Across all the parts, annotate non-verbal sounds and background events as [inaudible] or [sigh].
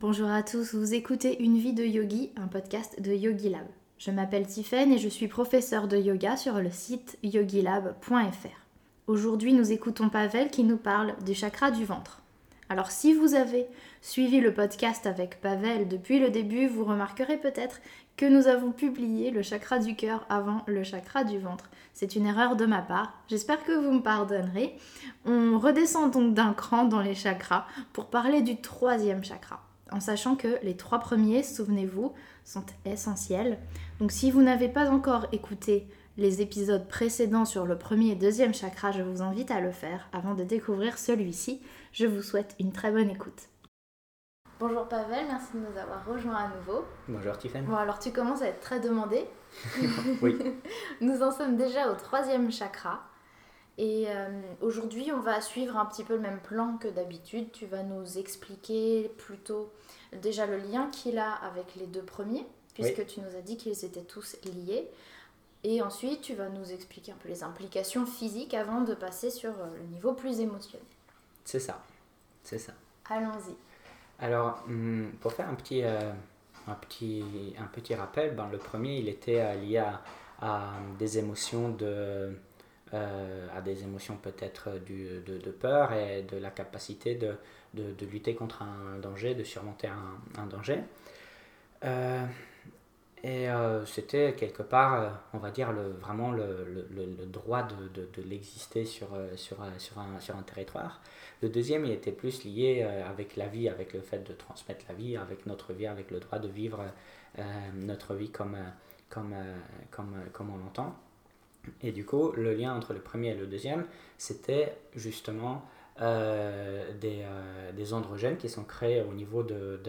Bonjour à tous, vous écoutez Une vie de yogi, un podcast de Yogi Lab. Je m'appelle Tiffaine et je suis professeure de yoga sur le site yogilab.fr. Aujourd'hui, nous écoutons Pavel qui nous parle du chakra du ventre. Alors si vous avez suivi le podcast avec Pavel depuis le début, vous remarquerez peut-être que nous avons publié le chakra du cœur avant le chakra du ventre. C'est une erreur de ma part, j'espère que vous me pardonnerez. On redescend donc d'un cran dans les chakras pour parler du troisième chakra, en sachant que les trois premiers, souvenez-vous, sont essentiels. Donc si vous n'avez pas encore écouté les épisodes précédents sur le premier et deuxième chakra, je vous invite à le faire avant de découvrir celui-ci. Je vous souhaite une très bonne écoute. Bonjour Pavel, merci de nous avoir rejoints à nouveau. Bonjour Tiffany. Bon alors tu commences à être très demandé. [laughs] oui. [laughs] nous en sommes déjà au troisième chakra. Et euh, aujourd'hui, on va suivre un petit peu le même plan que d'habitude. Tu vas nous expliquer plutôt déjà le lien qu'il a avec les deux premiers, puisque tu nous as dit qu'ils étaient tous liés. Et ensuite, tu vas nous expliquer un peu les implications physiques avant de passer sur euh, le niveau plus émotionnel. C'est ça, c'est ça. Allons-y. Alors, hum, pour faire un petit, euh, un petit, un petit rappel, ben, le premier, il était euh, lié à, des émotions de... à des émotions peut-être de, de, peur et de la capacité de, de, lutter contre un danger, de surmonter un, danger. Et euh, c'était quelque part, euh, on va dire, vraiment le, droit de, l'exister sur, euh, un, territoire. Le deuxième, il était plus lié avec la vie, avec le fait de transmettre la vie, avec notre vie, avec le droit de vivre notre vie comme, comme on l'entend. Et du coup, le lien entre le premier et le deuxième, c'était justement euh, des, euh, des, androgènes qui sont créés au niveau de,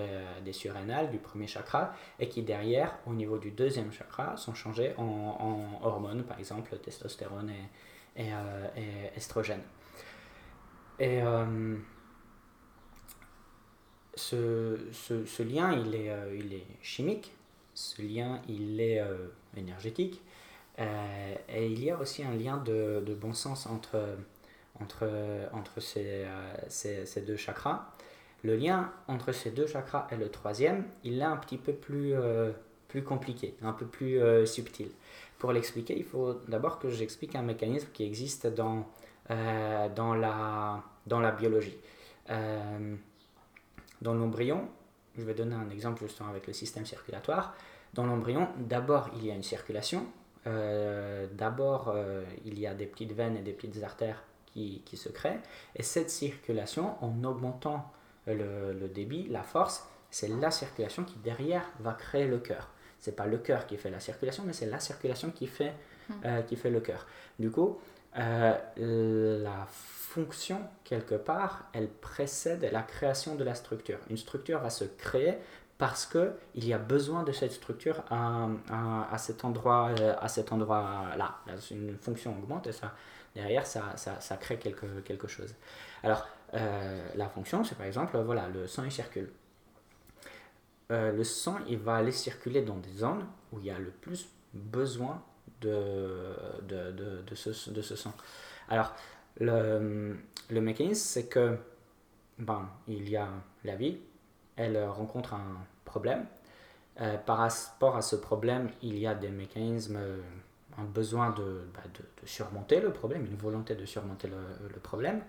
des surrénales du premier chakra et qui derrière, au niveau du deuxième chakra, sont changés en, hormones, par exemple testostérone et, et, euh, estrogène. Et ce, lien, il il est chimique, ce lien, il est énergétique, et il y a aussi un lien de, bon sens entre entre, euh, ces, deux chakras. Le lien entre ces deux chakras et le troisième, il est un petit peu plus, euh, plus compliqué, un peu plus euh, subtil. Pour l'expliquer, il faut d'abord que j'explique un mécanisme qui existe dans, dans, la, dans la biologie. dans l'embryon, je vais donner un exemple justement avec le système circulatoire. Dans l'embryon, d'abord il y a une circulation. D'abord il y a des petites veines et des petites artères qui, se crée. Et cette circulation, en augmentant le, débit, la force, c'est la circulation qui derrière va créer le cœur. C'est pas le cœur qui fait la circulation, mais c'est la circulation qui fait, hmm. euh, qui fait le cœur. Du coup, euh, la fonction, quelque part, elle précède la création de la structure. Une structure va se créer parce qu'il y a besoin de cette structure à, à, cet endroit euh, à cet endroit là une fonction augmente et ça derrière, ça, ça, ça crée quelque, quelque chose. Alors, euh, la fonction, c'est par exemple, voilà, le sang, il circule. Euh, le sang, il va aller circuler dans des zones où il y a le plus besoin de, de, de, de ce, de ce sang. Alors, le, le mécanisme, c'est que, ben, il y a la vie, elle rencontre un problème. Euh, par rapport à ce problème, il y a des mécanismes un besoin de, bah, de, surmonter le problème, une volonté de surmonter le, problème.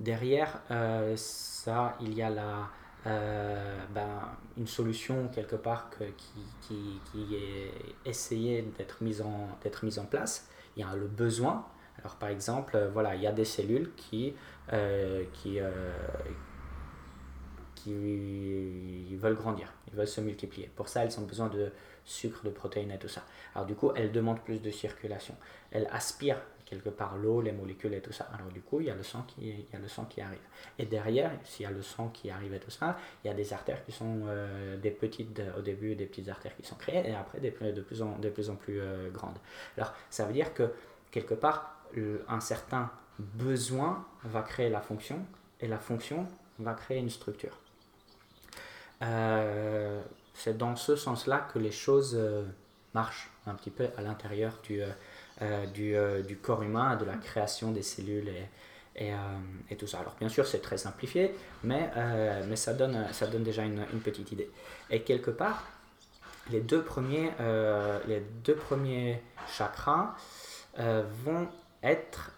Derrière euh, ça, il y a la, euh, ben, une solution quelque part qui, est essayée d'être mise, en, mise en place. Il y a le besoin. Alors par exemple, euh, voilà, il y a des cellules qui, qui, qui veulent grandir, ils veulent se multiplier. Pour ça, elles ont besoin de sucre, de protéines et tout ça. Alors du coup, elles demandent plus de circulation. Elles aspirent quelque part l'eau, les molécules et tout ça. Alors du coup, il y a le sang qui, il y a le sang qui arrive. Et derrière, s'il y a le sang qui arrive et tout ça, il y a des artères qui sont euh, des petites, au début, des petites artères qui sont créées et après de, plus en, de plus en plus euh, grandes. Alors ça veut dire que quelque part, un certain besoin va créer la fonction et la fonction va créer une structure. Euh, c'est dans ce sens-là que les choses euh, marchent un petit peu à l'intérieur du, euh, du, du, corps humain, de la création des cellules et, et, et, tout ça. Alors bien sûr c'est très simplifié, mais, mais ça, donne, ça donne déjà une, une, petite idée. Et quelque part, les deux premiers, les deux premiers chakras vont être,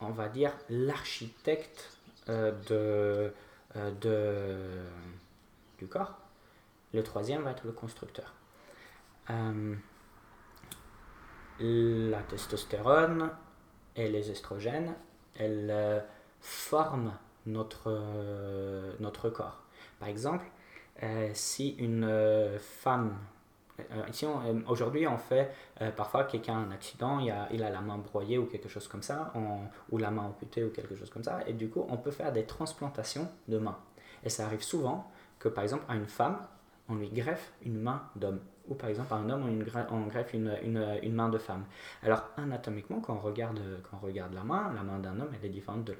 on va dire, l'architecte de, de, du corps. Le troisième va être le constructeur. Euh, la testostérone et les estrogènes, elles euh, forment notre, euh, notre corps. Par exemple, si une femme aujourd'hui, on fait parfois quelqu'un a un accident, il a, il a la main broyée ou quelque chose comme ça, ou la main amputée ou quelque chose comme ça, et du coup, on peut faire des transplantations de mains. Et ça arrive souvent que, par exemple, à une femme, on lui greffe une main d'homme. Ou par exemple, à un homme, on, greffe une, une, une, main de femme. Alors, anatomiquement, quand on regarde, quand on regarde la main, la main d'un homme, elle est différente de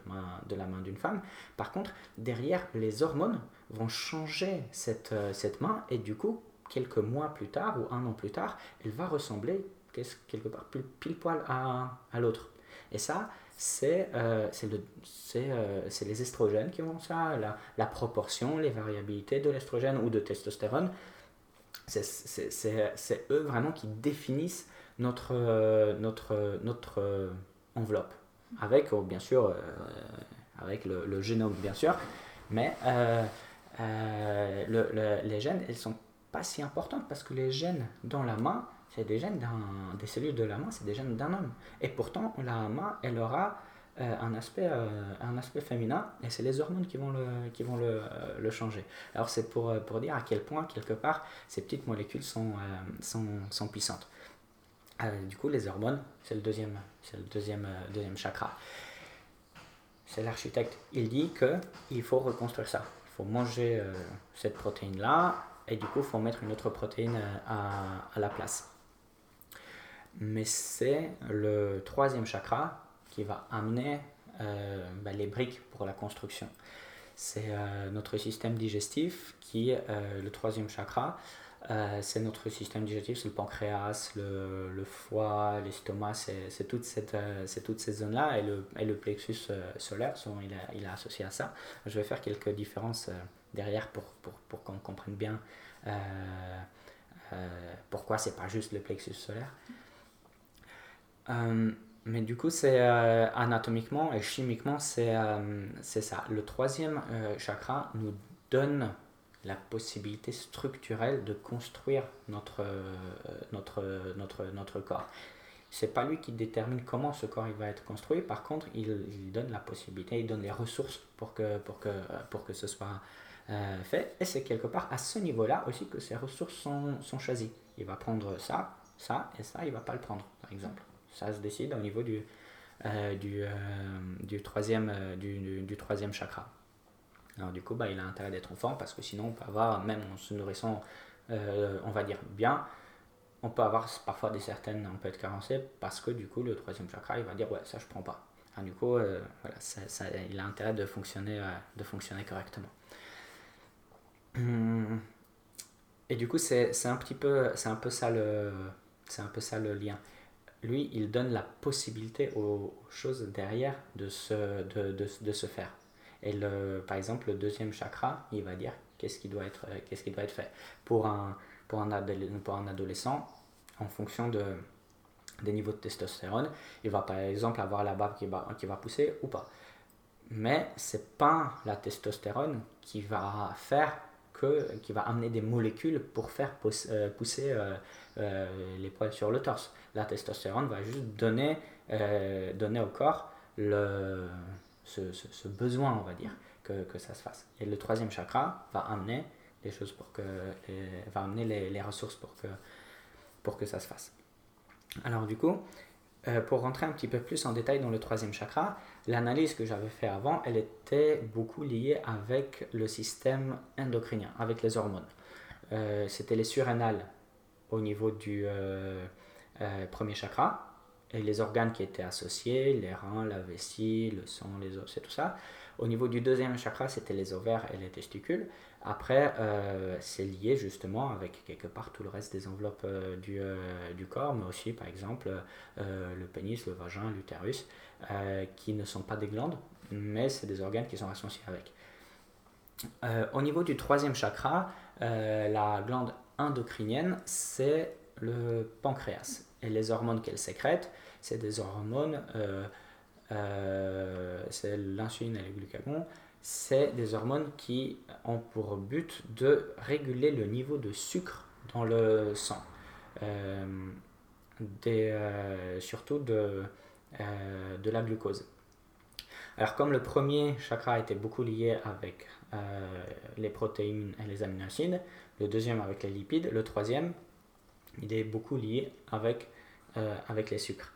la main, de d'une femme. Par contre, derrière, les hormones vont changer cette, euh, cette main et du coup, quelques mois plus tard ou un an plus tard, elle va ressembler quelque part pile, poil à, à l'autre. Et ça, c'est euh, euh, les estrogènes qui vont ça, la, la proportion, les variabilités de l'estrogène ou de testostérone. C'est eux vraiment qui définissent notre, euh, notre, notre euh, enveloppe. Avec, oh, bien sûr, avec le, le, génome, bien sûr, mais le, les gènes, elles sont pas si importantes parce que les gènes dans la main, c'est des gènes des cellules de la main, c'est des gènes d'un homme. Et pourtant, la main, elle aura euh, un, aspect, euh, un aspect féminin et c'est les hormones qui vont le, qui vont le, euh, le changer. Alors c'est pour, pour dire à quel point, quelque part, ces petites molécules sont, sont, sont, puissantes. du coup, les hormones, c'est le deuxième, c'est le deuxième, deuxième chakra. C'est l'architecte. Il dit qu'il faut reconstruire ça. Il faut manger cette protéine-là et du coup, il faut mettre une autre protéine à, à la place mais c'est le troisième chakra qui va amener euh, bah, les briques pour la construction. C'est euh, notre système digestif qui euh, le troisième chakra. c'est notre système digestif, c'est le pancréas, le, foie, l'estomac, c'est toute cette, toutes ces zones-là et le, plexus solaire, souvent il, il est associé à ça. Je vais faire quelques différences derrière pour, pour, pour qu'on comprenne bien pourquoi c'est pas juste le plexus solaire. Euh, mais du coup, c'est euh, anatomiquement et chimiquement, c'est euh, ça. Le troisième chakra nous donne la possibilité structurelle de construire notre, notre, notre, notre corps. C'est pas lui qui détermine comment ce corps il va être construit, par contre, il, il donne la possibilité, il donne les ressources pour que, pour que, pour que ce soit fait. Et c'est quelque part à ce niveau-là aussi que ces ressources sont, sont choisies. Il va prendre ça, ça et ça, il va pas le prendre, par exemple ça se décide au niveau du, euh, du, euh, du, troisième, euh, du, du, troisième chakra. Alors du coup, bah, il a intérêt d'être en forme parce que sinon on peut avoir, même en se nourrissant, on va dire bien, on peut avoir parfois des certaines, on peut être carencé parce que du coup le troisième chakra il va dire ouais ça je prends pas. Alors, du coup, voilà, ça, il a intérêt de fonctionner, de fonctionner correctement. Et du coup c'est un petit un peu ça le, c'est un peu ça le lien lui, il donne la possibilité aux choses derrière de se, de, de, de se faire. Et le, par exemple, le deuxième chakra, il va dire qu'est-ce qui doit être, qu'est-ce qui doit être fait. Pour un, pour, un pour un adolescent, en fonction de, des niveaux de testostérone, il va par exemple avoir la barbe qui va, qui va pousser ou pas. Mais c'est pas la testostérone qui va faire que, qui va amener des molécules pour faire euh, pousser euh, euh, les poils sur le torse. La testostérone va juste donner, donner au corps le, ce, besoin, on va dire, que, que, ça se fasse. Et le troisième chakra va amener les choses pour que, va amener les, ressources pour que, pour que ça se fasse. Alors du coup, pour rentrer un petit peu plus en détail dans le troisième chakra, l'analyse que j'avais fait avant, elle était beaucoup liée avec le système endocrinien, avec les hormones. Euh, c'était les surrénales au niveau du euh, euh, premier chakra, et les organes qui étaient associés, les reins, la vessie, le sang, les os et tout ça. Au niveau du deuxième chakra, c'était les ovaires et les testicules. Après, c'est lié justement avec quelque part tout le reste des enveloppes du, du, corps, mais aussi par exemple le pénis, le vagin, l'utérus. Euh, qui ne sont pas des glandes, mais c'est des organes qui sont associés avec. au niveau du troisième chakra, la glande endocrinienne, c'est le pancréas. Et les hormones qu'elle sécrète, c'est des hormones, c'est l'insuline et le glucagon, c'est des hormones qui ont pour but de réguler le niveau de sucre dans le sang. Euh, euh, surtout de, euh, de la glucose. Alors comme le premier chakra était beaucoup lié avec les protéines et les aminoacides, le deuxième avec les lipides, le troisième, il est beaucoup lié avec, avec les sucres.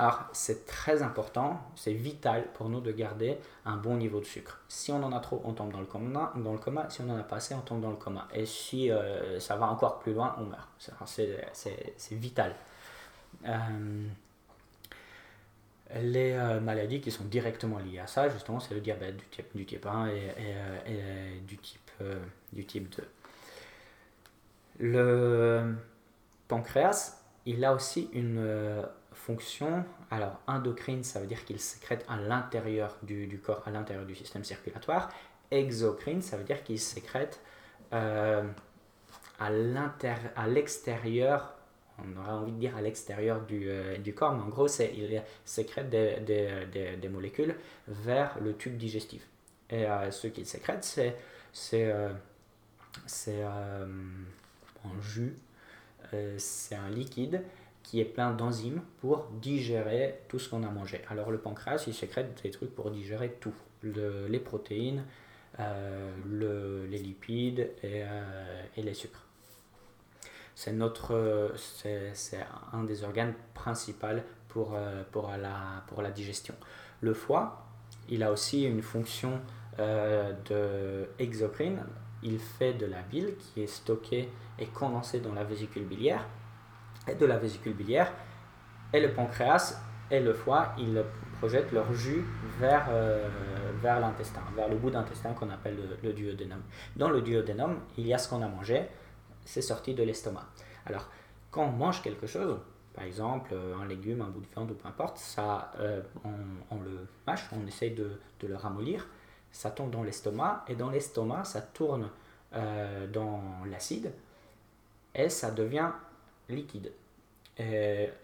Alors, c'est très important, c'est vital pour nous de garder un bon niveau de sucre. Si on en a trop, on tombe dans le coma. Dans le coma. Si on en a pas assez, on tombe dans le coma. Et si euh, ça va encore plus loin, on meurt. C'est vital. Euh, les euh, maladies qui sont directement liées à ça, justement, c'est le diabète du type, du type 1 et, du, type, du type 2. Le pancréas, il a aussi une fonction, alors endocrine, ça veut dire qu'il sécrète à l'intérieur du, corps, à l'intérieur du système circulatoire. Exocrine, ça veut dire qu'il sécrète euh, à l'extérieur, on aurait envie de dire à l'extérieur du, euh, corps, mais en gros, il sécrète des, des, des, molécules vers le tube digestif. Et euh, ce qu'il sécrète, c'est, c'est, un jus, c'est un liquide qui est plein d'enzymes pour digérer tout ce qu'on a mangé. Alors le pancréas, il sécrète des trucs pour digérer tout, les protéines, euh, le, les lipides et, euh, et les sucres. C'est notre, c'est un des organes principaux pour, euh, pour, la, pour la digestion. Le foie, il a aussi une fonction de exocrine. Il fait de la bile qui est stockée et condensée dans la vésicule biliaire et de la vésicule biliaire. Et le pancréas et le foie, ils projettent leur jus vers, euh, vers l'intestin, vers le bout d'intestin qu'on appelle le, duodénum. Dans le duodénum, il y a ce qu'on a mangé, c'est sorti de l'estomac. Alors, quand on mange quelque chose, par exemple un légume, un bout de viande ou peu importe, ça, euh, on, le mâche, on essaye de, de, le ramollir, ça tombe dans l'estomac, et dans l'estomac, ça tourne euh, dans l'acide, et ça devient liquide.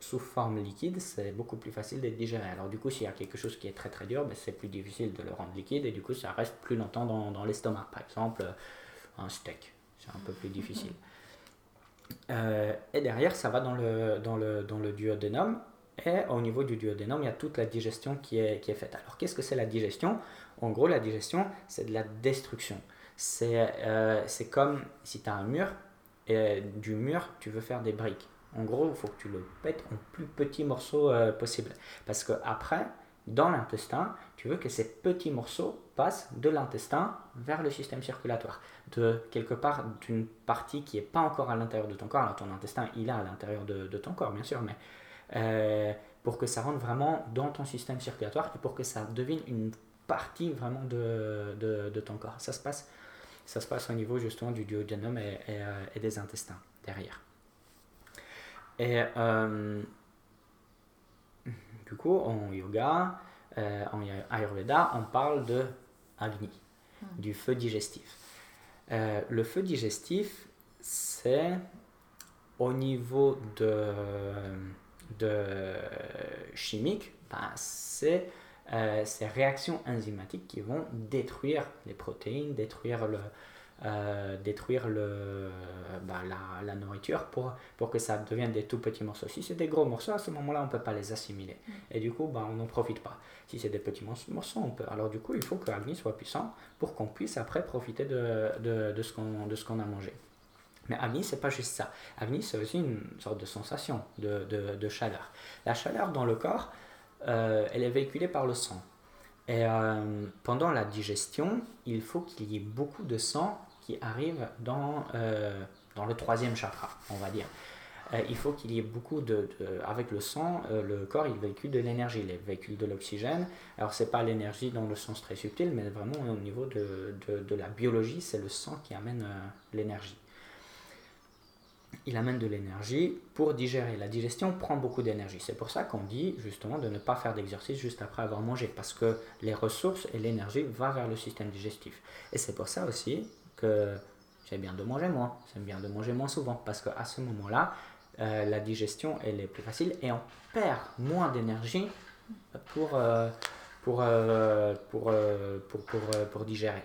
sous forme liquide, c'est beaucoup plus facile d'être digéré. Alors du coup, s'il y a quelque chose qui est très très dur, ben, c'est plus difficile de le rendre liquide et du coup, ça reste plus longtemps dans, dans l'estomac. Par exemple, euh, un steak, c'est un peu plus difficile. [laughs] Euh, et derrière, ça va dans le, dans le, dans le duodénum. Et au niveau du duodénum, il y a toute la digestion qui est, qui est faite. Alors qu'est-ce que c'est la digestion? En gros, la digestion, c'est de la destruction. C'est euh, comme si tu as un mur et du mur, tu veux faire des briques. En gros, il faut que tu le pètes en plus petits morceaux euh, possible. Parce que après, dans l'intestin, tu veux que ces petits morceaux passent de l'intestin vers le système circulatoire. De quelque part, d'une partie qui n'est pas encore à l'intérieur de ton corps. Alors ton intestin, il est à l'intérieur de, ton corps, bien sûr, mais euh, pour que ça rentre vraiment dans ton système circulatoire et pour que ça devienne une partie vraiment de, de ton corps. Ça se passe ça se passe au niveau justement du duodénum et, euh, et, des intestins derrière. Et euh, du coup, en yoga, euh, en Ayurveda, on parle de Agni, hmm. du feu digestif. le feu digestif, c'est au niveau de, de chimique, ben, c'est euh, ces réactions enzymatiques qui vont détruire les protéines, détruire, le, euh, détruire le, bah, la, la, nourriture pour, pour que ça devienne des tout petits morceaux. Si c'est des gros morceaux, à ce moment-là, on ne peut pas les assimiler. Mm. Et du coup, bah, on n'en profite pas. Si c'est des petits morceaux, on peut. Alors du coup, il faut que Agni soit puissant pour qu'on puisse après profiter de, de, de ce qu'on a mangé. Mais Agni, c'est pas juste ça. Agni, c'est aussi une sorte de sensation de, de, de, chaleur. La chaleur dans le corps, euh, elle est véhiculée par le sang. Et euh, pendant la digestion, il faut qu'il y ait beaucoup de sang qui arrive dans, euh, dans le troisième chakra, on va dire. il faut qu'il y ait beaucoup de, Avec le sang, le corps, il véhicule de l'énergie, il véhicule de l'oxygène. Alors, ce n'est pas l'énergie dans le sens très subtil, mais vraiment au niveau de, de la biologie, c'est le sang qui amène l'énergie. Il amène de l'énergie pour digérer. La digestion prend beaucoup d'énergie. C'est pour ça qu'on dit justement de ne pas faire d'exercice juste après avoir mangé, parce que les ressources et l'énergie vont vers le système digestif. Et c'est pour ça aussi que c'est bien de manger moins, c'est bien de manger moins souvent, parce qu'à ce moment-là, euh, la digestion elle est plus facile et on perd moins d'énergie pour, euh, euh, pour, pour, pour, pour, digérer.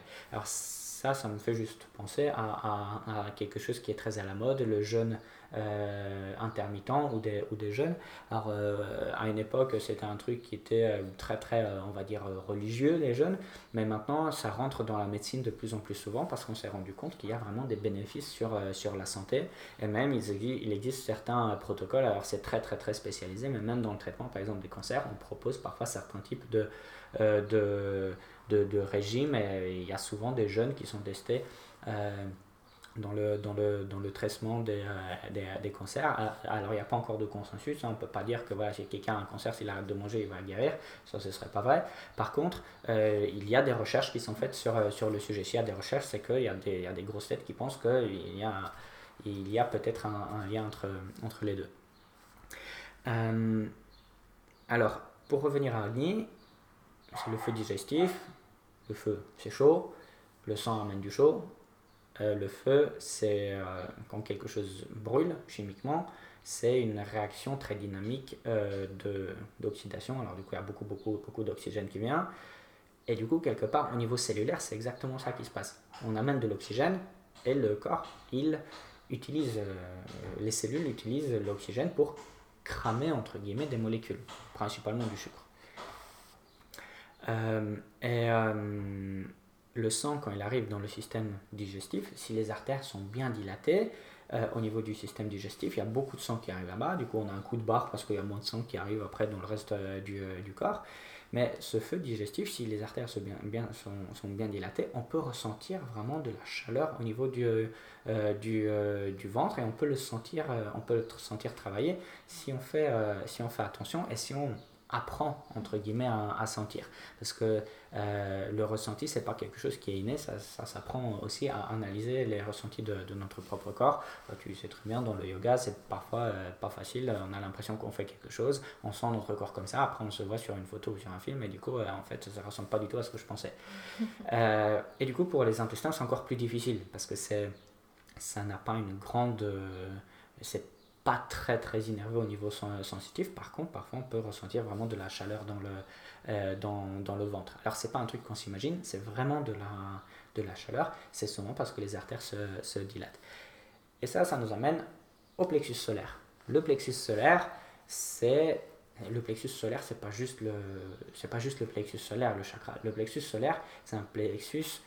Ça, ça me fait juste penser à, à, quelque chose qui est très à la mode, le jeûne euh, intermittent ou des, ou des jeûnes. Alors, euh, à une époque, c'était un truc qui était euh, très, très, on va dire, religieux, les jeûnes, mais maintenant, ça rentre dans la médecine de plus en plus souvent parce qu'on s'est rendu compte qu'il y a vraiment des bénéfices sur, sur la santé. Et même, il, il existe certains protocoles, alors c'est très, très, très spécialisé, mais même dans le traitement, par exemple, des cancers, on propose parfois certains types de, de de, régime et il y a souvent des jeunes qui sont testés euh, dans, le, dans, le, dans le traitement des, euh, des, cancers. Alors il n'y a pas encore de consensus, hein. on ne peut pas dire que voilà, si quelqu'un a un cancer, s'il arrête de manger, il va guérir, ça ce ne serait pas vrai. Par contre, euh, il y a des recherches qui sont faites sur, sur le sujet. S'il y a des recherches, c'est qu'il y, a des, y a des grosses têtes qui pensent qu'il y a, il y a peut-être un, un, lien entre, entre les deux. alors, pour revenir à Agni, c'est le feu digestif, le feu, c'est chaud. Le sang amène du chaud. Euh, le feu, c'est euh, quand quelque chose brûle chimiquement, c'est une réaction très dynamique euh, d'oxydation. Alors du coup, il y a beaucoup, beaucoup, beaucoup d'oxygène qui vient. Et du coup, quelque part, au niveau cellulaire, c'est exactement ça qui se passe. On amène de l'oxygène et le corps, il utilise, les cellules utilisent l'oxygène pour cramer, entre guillemets, des molécules, principalement du sucre. Euh, et euh, le sang, quand il arrive dans le système digestif, si les artères sont bien dilatées, euh, au niveau du système digestif, il y a beaucoup de sang qui arrive là-bas. Du coup, on a un coup de barre parce qu'il y a moins de sang qui arrive après dans le reste du, du, corps. Mais ce feu digestif, si les artères sont bien, sont, sont bien dilatées, on peut ressentir vraiment de la chaleur au niveau du, du, du, ventre et on peut le sentir, on peut le sentir travailler si on fait, si on fait attention et si on apprend entre guillemets à, sentir. Parce que euh, le ressenti c'est pas quelque chose qui est inné ça, ça s'apprend aussi à analyser les ressentis de, de, notre propre corps. Tu sais très bien dans le yoga c'est parfois euh, pas facile on a l'impression qu'on fait quelque chose on sent notre corps comme ça après on se voit sur une photo ou sur un film et du coup euh, en fait ça ressemble pas du tout à ce que je pensais. [laughs] Et du coup pour les intestins c'est encore plus difficile parce que c'est ça n'a pas une grande c'est pas très très énervé au niveau sensitif. Par contre, parfois on peut ressentir vraiment de la chaleur dans le, euh, dans, dans, le ventre. Alors c'est pas un truc qu'on s'imagine, c'est vraiment de la, de la chaleur. C'est souvent parce que les artères se, se, dilatent. Et ça, ça nous amène au plexus solaire. Le plexus solaire, c'est le plexus solaire, c'est pas juste le, c'est pas juste le plexus solaire, le chakra. Le plexus solaire, c'est un plexus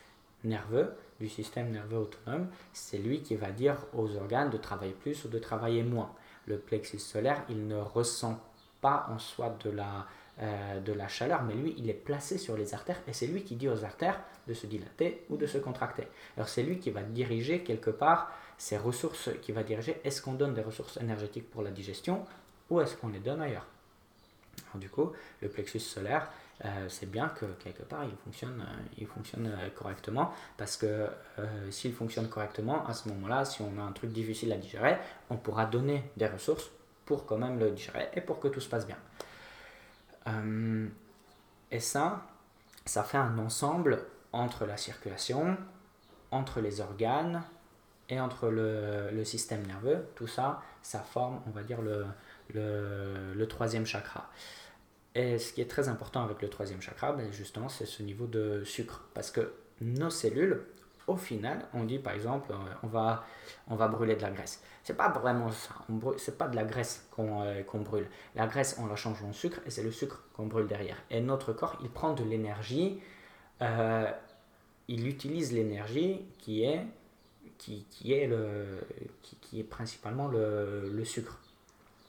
nerveux du système nerveux autonome, c'est lui qui va dire aux organes de travailler plus ou de travailler moins. Le plexus solaire, il ne ressent pas en soi de la, euh, de la chaleur, mais lui, il est placé sur les artères et c'est lui qui dit aux artères de se dilater ou de se contracter. Alors c'est lui qui va diriger quelque part ces ressources, qui va diriger est-ce qu'on donne des ressources énergétiques pour la digestion ou est-ce qu'on les donne ailleurs. Du coup, le plexus solaire, euh, c'est bien que quelque part il fonctionne, euh, il fonctionne euh, correctement parce que s'il fonctionne correctement, à ce moment-là, si on a un truc difficile à digérer, on pourra donner des ressources pour quand même le digérer et pour que tout se passe bien. et ça, ça fait un ensemble entre la circulation, entre les organes et entre le, le système nerveux. Tout ça, ça forme, on va dire, le, le, le troisième chakra. Et ce qui est très important avec le troisième chakra, ben justement, c'est ce niveau de sucre. Parce que nos cellules, au final, on dit par exemple, euh, on va, on va brûler de la graisse. C'est pas vraiment ça. C'est pas de la graisse euh, qu'on brûle. La graisse, on la change en sucre et c'est le sucre qu'on brûle derrière. Et notre corps, il prend de l'énergie. Euh, il utilise l'énergie qui est, qui, qui est, qui, qui est principalement le, le sucre.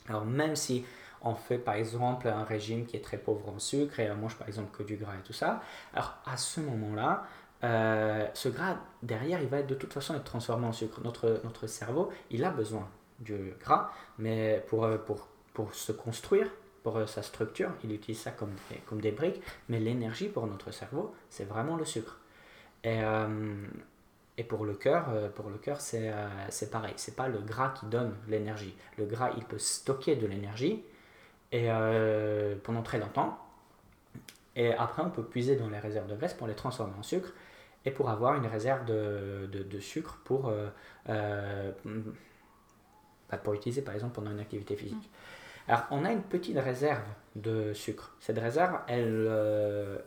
Alors même si on fait par exemple un régime qui est très pauvre en sucre et on mange par exemple que du gras et tout ça, alors à ce moment-là, euh, ce gras derrière, il va être de toute façon être transformé en sucre. Notre, notre cerveau, il a besoin du gras, mais pour, euh, pour, pour se construire, pour euh, sa structure, il utilise ça comme des, comme des briques, mais l'énergie pour notre cerveau, c'est vraiment le sucre. Et, Et pour le cœur, pour le cœur c'est c'est pareil. C'est pas le gras qui donne l'énergie. Le gras, il peut stocker de l'énergie et pendant très longtemps. Et après, on peut puiser dans les réserves de graisse pour les transformer en sucre et pour avoir une réserve de, de, sucre pour, euh, euh, bah, pour utiliser par exemple pendant une activité physique. Mm. Alors, on a une petite réserve de sucre. Cette réserve, elle, euh,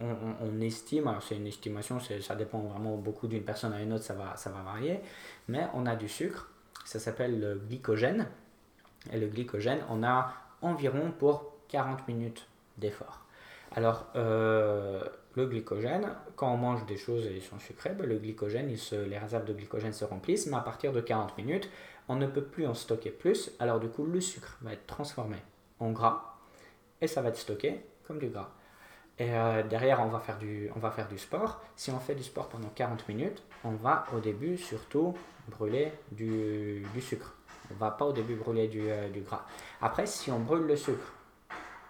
on, estime, alors c'est une estimation, ça dépend vraiment beaucoup d'une personne à une autre, ça va, ça va varier, mais on a du sucre, ça s'appelle le glycogène. Et le glycogène, on a environ pour 40 minutes d'effort. Alors, euh, le glycogène, quand on mange des choses et sont sucrées, ben, le glycogène, les réserves de glycogène se remplissent, mais à partir de 40 minutes, on ne peut plus en stocker plus. Alors du coup, le sucre va être transformé en gras et ça va être stocké comme du gras. Et euh, derrière, on va faire du sport. Si on fait du sport pendant 40 minutes, on va au début surtout brûler du, sucre. On va pas au début brûler du, euh, du gras. Après, si on brûle le sucre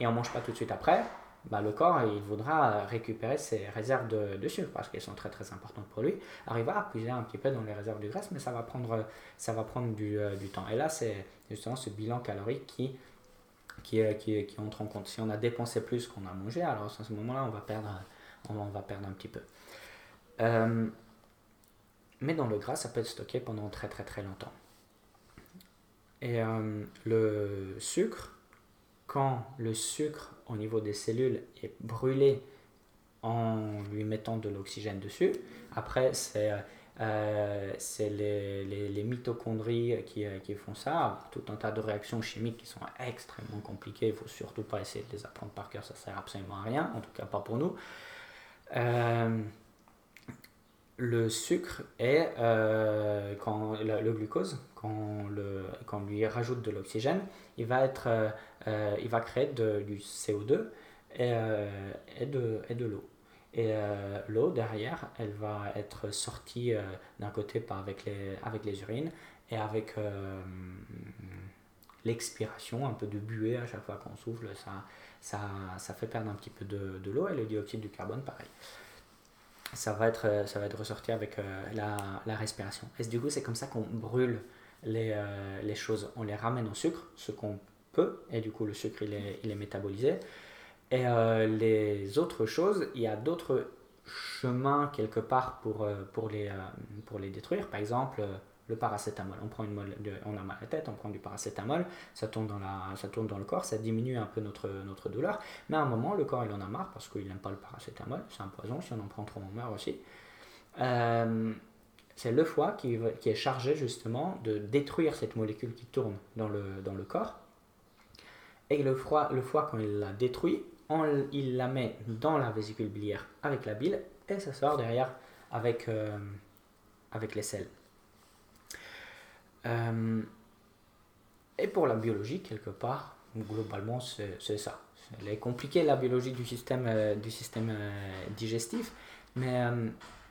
et on mange pas tout de suite après, bah, le corps il voudra récupérer ses réserves de, sucre parce qu'elles sont très très importantes pour lui. Il va puiser un petit peu dans les réserves de graisse, mais ça va prendre, ça va prendre du, euh, du temps. Et là, c'est justement ce bilan calorique qui, qui, qui, qui, entre en compte. Si on a dépensé plus qu'on a mangé, alors à ce moment-là, on, va perdre, on, va perdre un petit peu. Euh, mais dans le gras, ça peut être stocké pendant très très très longtemps. Et euh, le sucre, quand le sucre au niveau des cellules est brûlé en lui mettant de l'oxygène dessus, après c'est euh, les, mitochondries qui, euh, qui, font ça, tout un tas de réactions chimiques qui sont extrêmement compliquées, il faut surtout pas essayer de les apprendre par cœur, ça sert absolument à rien, en tout cas pas pour nous. Le sucre est, quand le, glucose, quand, le, quand on lui rajoute de l'oxygène, il va être euh, il va créer du CO2 et, euh, et de, et de l'eau. Et euh, l'eau, derrière, elle va être sortie d'un côté par avec, les, avec les urines et avec l'expiration, un peu de buée à chaque fois qu'on souffle, ça, ça, ça, fait perdre un petit peu de, de l'eau et le dioxyde du carbone, pareil. Ça va être, ça va être ressorti avec la, la, respiration. Et du coup, c'est comme ça qu'on brûle les, les, choses. On les ramène au sucre, ce qu'on et du coup le sucre il est, il est métabolisé. Et euh, les autres choses, il y a d'autres chemins quelque part pour, euh, pour, les, euh, pour les détruire. Par exemple, le paracétamol. On, prend une on a mal à la tête, on prend du paracétamol, ça tourne dans, la, ça tourne dans le corps, ça diminue un peu notre, notre douleur. Mais à un moment, le corps il en a marre parce qu'il n'aime pas le paracétamol, c'est un poison, si on en prend trop, on meurt aussi. c'est le foie qui, qui, est chargé justement de détruire cette molécule qui tourne dans le, dans le corps et le foie, le foie quand il la détruit, il la met dans la vésicule biliaire avec la bile et ça sort derrière avec, euh, avec les selles. Euh, et pour la biologie, quelque part, globalement, c'est ça. Elle est compliquée, la biologie du système, euh, du système digestif, mais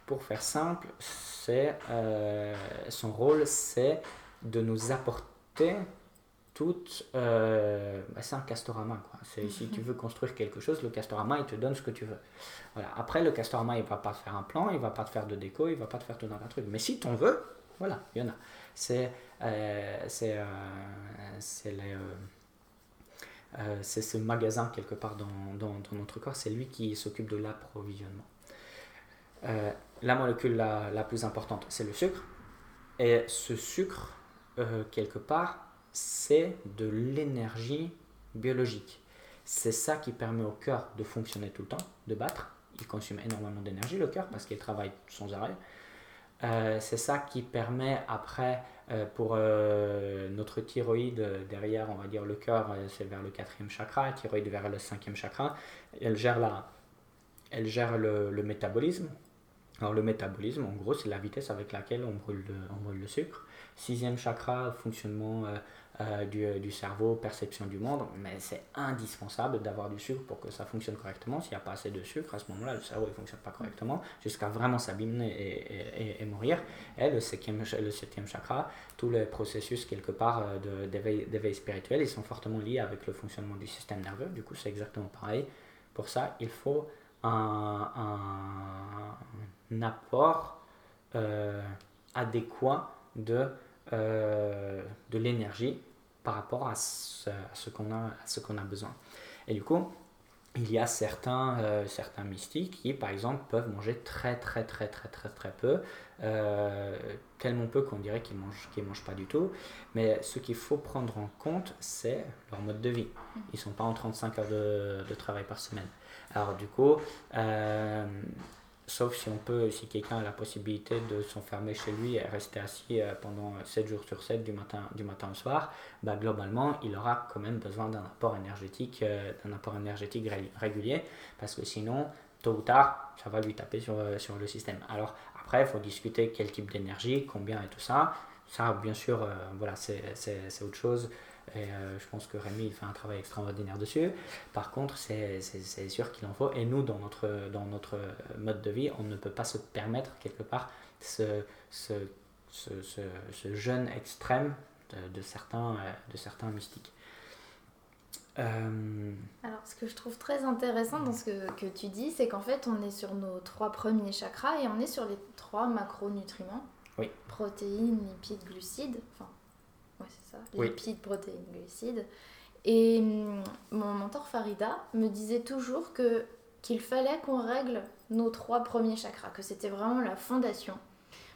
pour faire simple, son rôle, c'est de nous apporter toute. Euh, bah, c'est un castorama. Quoi. C'est, si tu veux construire quelque chose, le castorama, il te donne ce que tu veux. Voilà. Après, le castorama, il va pas te faire un plan, il va pas te faire de déco, il va pas te faire tout un truc. Mais si tu en veux, voilà, il y en a. C'est, euh, euh, c'est, ce magasin quelque part dans, dans, notre corps, c'est lui qui s'occupe de l'approvisionnement. la molécule la, la, plus importante, c'est le sucre. Et ce sucre, quelque part, c'est de l'énergie biologique. C'est ça qui permet au cœur de fonctionner tout le temps, de battre. Il consomme énormément d'énergie, le cœur, parce qu'il travaille sans arrêt. Euh, c'est ça qui permet après, euh, pour euh, notre thyroïde, derrière, on va dire le cœur, c'est vers le quatrième chakra, thyroïde vers le cinquième chakra. Elle gère, la, elle gère le, métabolisme. Alors le métabolisme, en gros, c'est la vitesse avec laquelle on brûle, on brûle le sucre. Sixième chakra, fonctionnement euh, euh, du, cerveau, perception du monde, mais c'est indispensable d'avoir du sucre pour que ça fonctionne correctement. S'il n'y a pas assez de sucre, à ce moment-là, le cerveau ne fonctionne pas correctement jusqu'à vraiment s'abîmer et, et, mourir. Et le septième, le septième chakra, tous les processus quelque part euh, d'éveil spirituel, ils sont fortement liés avec le fonctionnement du système nerveux. Du coup, c'est exactement pareil. Pour ça, il faut un, un, apport adéquat de, de l'énergie par rapport à ce, ce qu'on a, qu'on a besoin. Et du coup, il y a certains, euh, certains mystiques qui, par exemple, peuvent manger très très très très très très peu, euh, tellement peu qu'on dirait qu'ils ne mangent, qu'ils mangent pas du tout. Mais ce qu'il faut prendre en compte, c'est leur mode de vie. Ils ne sont pas en 35 heures de, de, travail par semaine. Alors du coup, euh, Sauf si on peut, si quelqu'un a la possibilité de s'enfermer chez lui et rester assis euh, pendant 7 jours sur 7 du matin, du matin au soir, bah, globalement, il aura quand même besoin d'un apport énergétique, euh, d'un apport énergétique régulier, parce que sinon, tôt ou tard, ça va lui taper sur, euh, sur le système. Alors après, il faut discuter quel type d'énergie, combien et tout ça. Ça, bien sûr, voilà, c'est autre chose. Et euh, je pense que Rémi fait un travail extraordinaire dessus. Par contre, c'est sûr qu'il en faut. Et nous, dans notre, dans notre mode de vie, on ne peut pas se permettre quelque part ce, ce, ce, ce, jeûne extrême de, certains, euh, de certains mystiques. Euh, Alors, ce que je trouve très intéressant dans ce que, que tu dis, c'est qu'en fait, on est sur nos trois premiers chakras et on est sur les trois macronutriments. Oui. Protéines, lipides, glucides. Enfin, Ouais, c'est ça. Lipides, protéines, glucides. Et hum, mon mentor Farida me disait toujours que qu'il fallait qu'on règle nos trois premiers chakras, que c'était vraiment la fondation,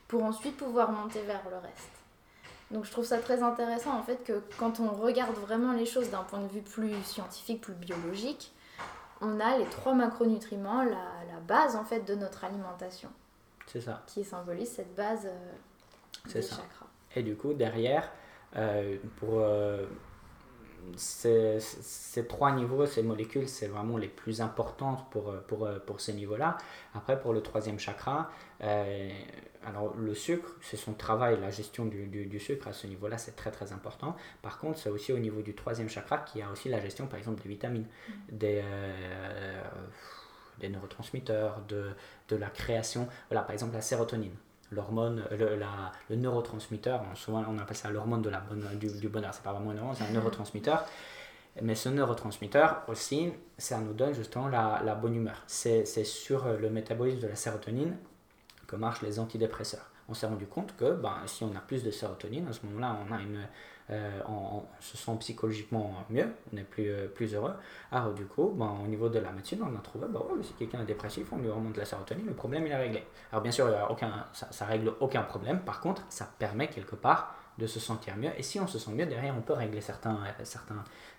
pour ensuite pouvoir monter vers le reste. Donc je trouve ça très intéressant en fait que quand on regarde vraiment les choses d'un point de vue plus scientifique, plus biologique, on a les trois macronutriments, la, la base en fait de notre alimentation. C'est ça. Qui symbolise cette base euh, des ça. chakras. Et du coup, derrière, pour euh, ces, ces, trois niveaux, ces molécules, c'est vraiment les plus importantes pour, euh, pour, pour ces niveaux-là. Après, pour le troisième chakra, alors le sucre, c'est son travail, la gestion du, du, sucre à ce niveau-là, c'est très très important. Par contre, c'est aussi au niveau du troisième chakra qu'il y a aussi la gestion, par exemple, des vitamines, mm. des, des neurotransmetteurs, de, de la création. Voilà, par exemple, la sérotonine l'hormone, le, la, le neurotransmetteur, souvent on appelle ça l'hormone de la bonne, du, du bonheur, c'est pas vraiment une hormone, c'est un neurotransmetteur. Mais ce neurotransmetteur aussi, ça nous donne justement la, la bonne humeur. C'est sur le métabolisme de la sérotonine que marchent les antidépresseurs. On s'est rendu compte que ben, si on a plus de sérotonine, à ce moment-là, on euh, on, se sent psychologiquement mieux, on est plus, euh, plus heureux. Alors du coup, ben, au niveau de la médecine, on a trouvé, bah, si quelqu'un est dépressif, on lui remonte la sérotonine, le problème il est réglé. Alors bien sûr, ça, ça règle aucun problème, par contre, ça permet quelque part de se sentir mieux. Et si on se sent mieux, derrière, on peut régler certains, euh,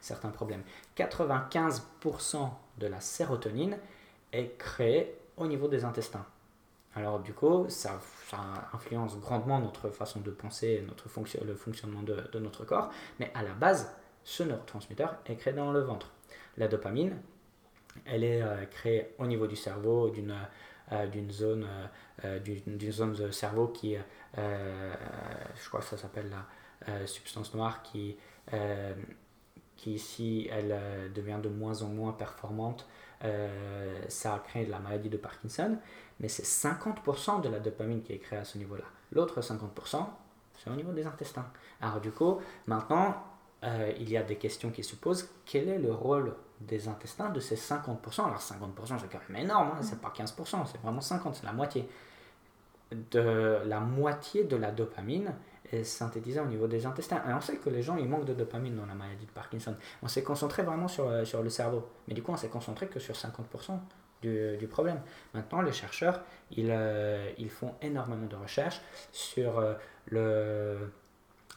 certains problèmes. 95% de la sérotonine est créée au niveau des intestins. Alors du coup, ça, influence grandement notre façon de penser, notre le fonctionnement de, notre corps, mais à la base, ce neurotransmetteur est créé dans le ventre. La dopamine, elle est euh, créée au niveau du cerveau, d'une euh, zone, euh, d'une zone de cerveau qui, je crois que ça s'appelle la substance noire, qui, qui si elle devient de moins en moins performante, ça crée de la maladie de Parkinson mais c'est 50% de la dopamine qui est créée à ce niveau-là. L'autre 50%, c'est au niveau des intestins. Alors du coup, maintenant, euh, il y a des questions qui se posent. Quel est le rôle des intestins de ces 50% Alors 50% c'est quand même énorme, hein, c'est pas 15%, c'est vraiment 50%, c'est la moitié. De la moitié de la dopamine synthétisée au niveau des intestins. Et on sait que les gens, ils manquent de dopamine dans la maladie de Parkinson. On s'est concentré vraiment sur, euh, sur le cerveau. Mais du coup, on s'est concentré que sur 50% du, problème. Maintenant, les chercheurs, ils, euh, ils font énormément de recherches sur euh, le,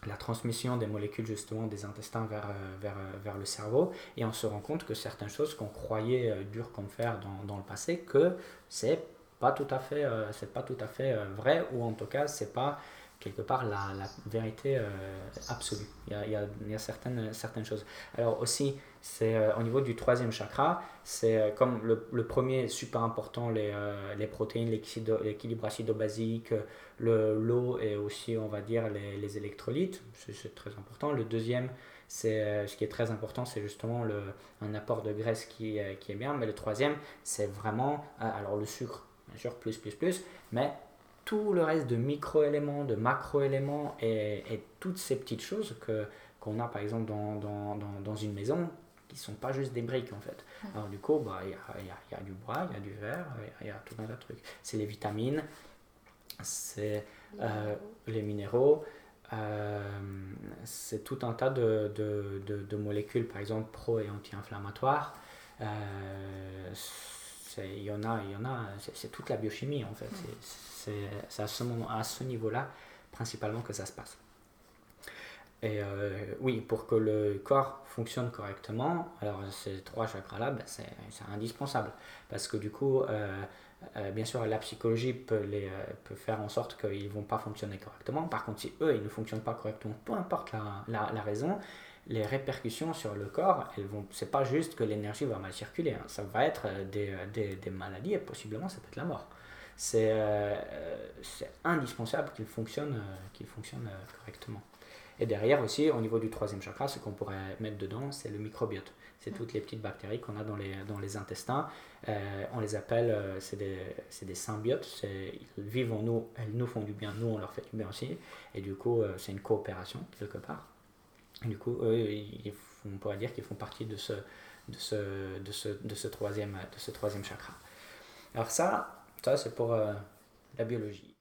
la transmission des molécules justement des intestins vers, vers, vers, le cerveau et on se rend compte que certaines choses qu'on croyait dures comme fer dans, dans, le passé, que c'est pas tout à fait, c'est pas tout à fait vrai ou en tout cas c'est pas quelque part la, vérité absolue. Il y a, certaines, certaines choses. Alors aussi, c'est euh, au niveau du troisième chakra, c'est euh, comme le, premier super important, les, euh, les protéines, l'équilibre acido-basique, l'eau et aussi, on va dire, les, les électrolytes, c'est très important. Le deuxième, c'est ce qui est très important, c'est justement le, un apport de graisse qui, qui est bien. Mais le troisième, c'est vraiment, alors le sucre, bien sûr, plus, plus, plus, mais tout le reste de micro-éléments, de macro-éléments et, et, toutes ces petites choses que qu'on a par exemple dans, dans, dans, dans une maison qui sont pas juste des briques en fait. Alors du coup, bah, il y, a, y, a, y, a, du bois, il y a du verre, il y, a tout un tas de trucs. C'est les vitamines, c'est les minéraux, c'est tout un tas de, de, molécules, par exemple pro et anti-inflammatoires. Il y en a, il y en a, c'est toute la biochimie en fait. C'est à ce, à ce niveau-là principalement que ça se passe. Et euh, oui, pour que le corps fonctionne correctement, alors ces trois chakras-là, ben, c'est indispensable. Parce que du coup, euh, euh, bien sûr, la psychologie peut, les, peut faire en sorte qu'ils ne vont pas fonctionner correctement. Par contre, si eux, ils ne fonctionnent pas correctement, peu importe la, la, la raison, les répercussions sur le corps, elles vont, c'est pas juste que l'énergie va mal circuler, hein. ça va être des, des, des, maladies et possiblement ça peut être la mort. C'est, c'est indispensable qu'il fonctionne, qu'il fonctionne correctement. Et derrière aussi, au niveau du troisième chakra, ce qu'on pourrait mettre dedans, c'est le microbiote. C'est toutes les petites bactéries qu'on a dans les, dans les intestins. Euh, on les appelle, euh, c'est des, des, symbiotes. Ils vivent en nous, elles nous font du bien, nous on leur fait du bien aussi. Et du coup, euh, c'est une coopération quelque part. Du coup, eux, on pourrait dire qu'ils font partie de ce, de ce, de ce, de ce, troisième, de ce troisième chakra. Alors ça, ça c'est pour la biologie.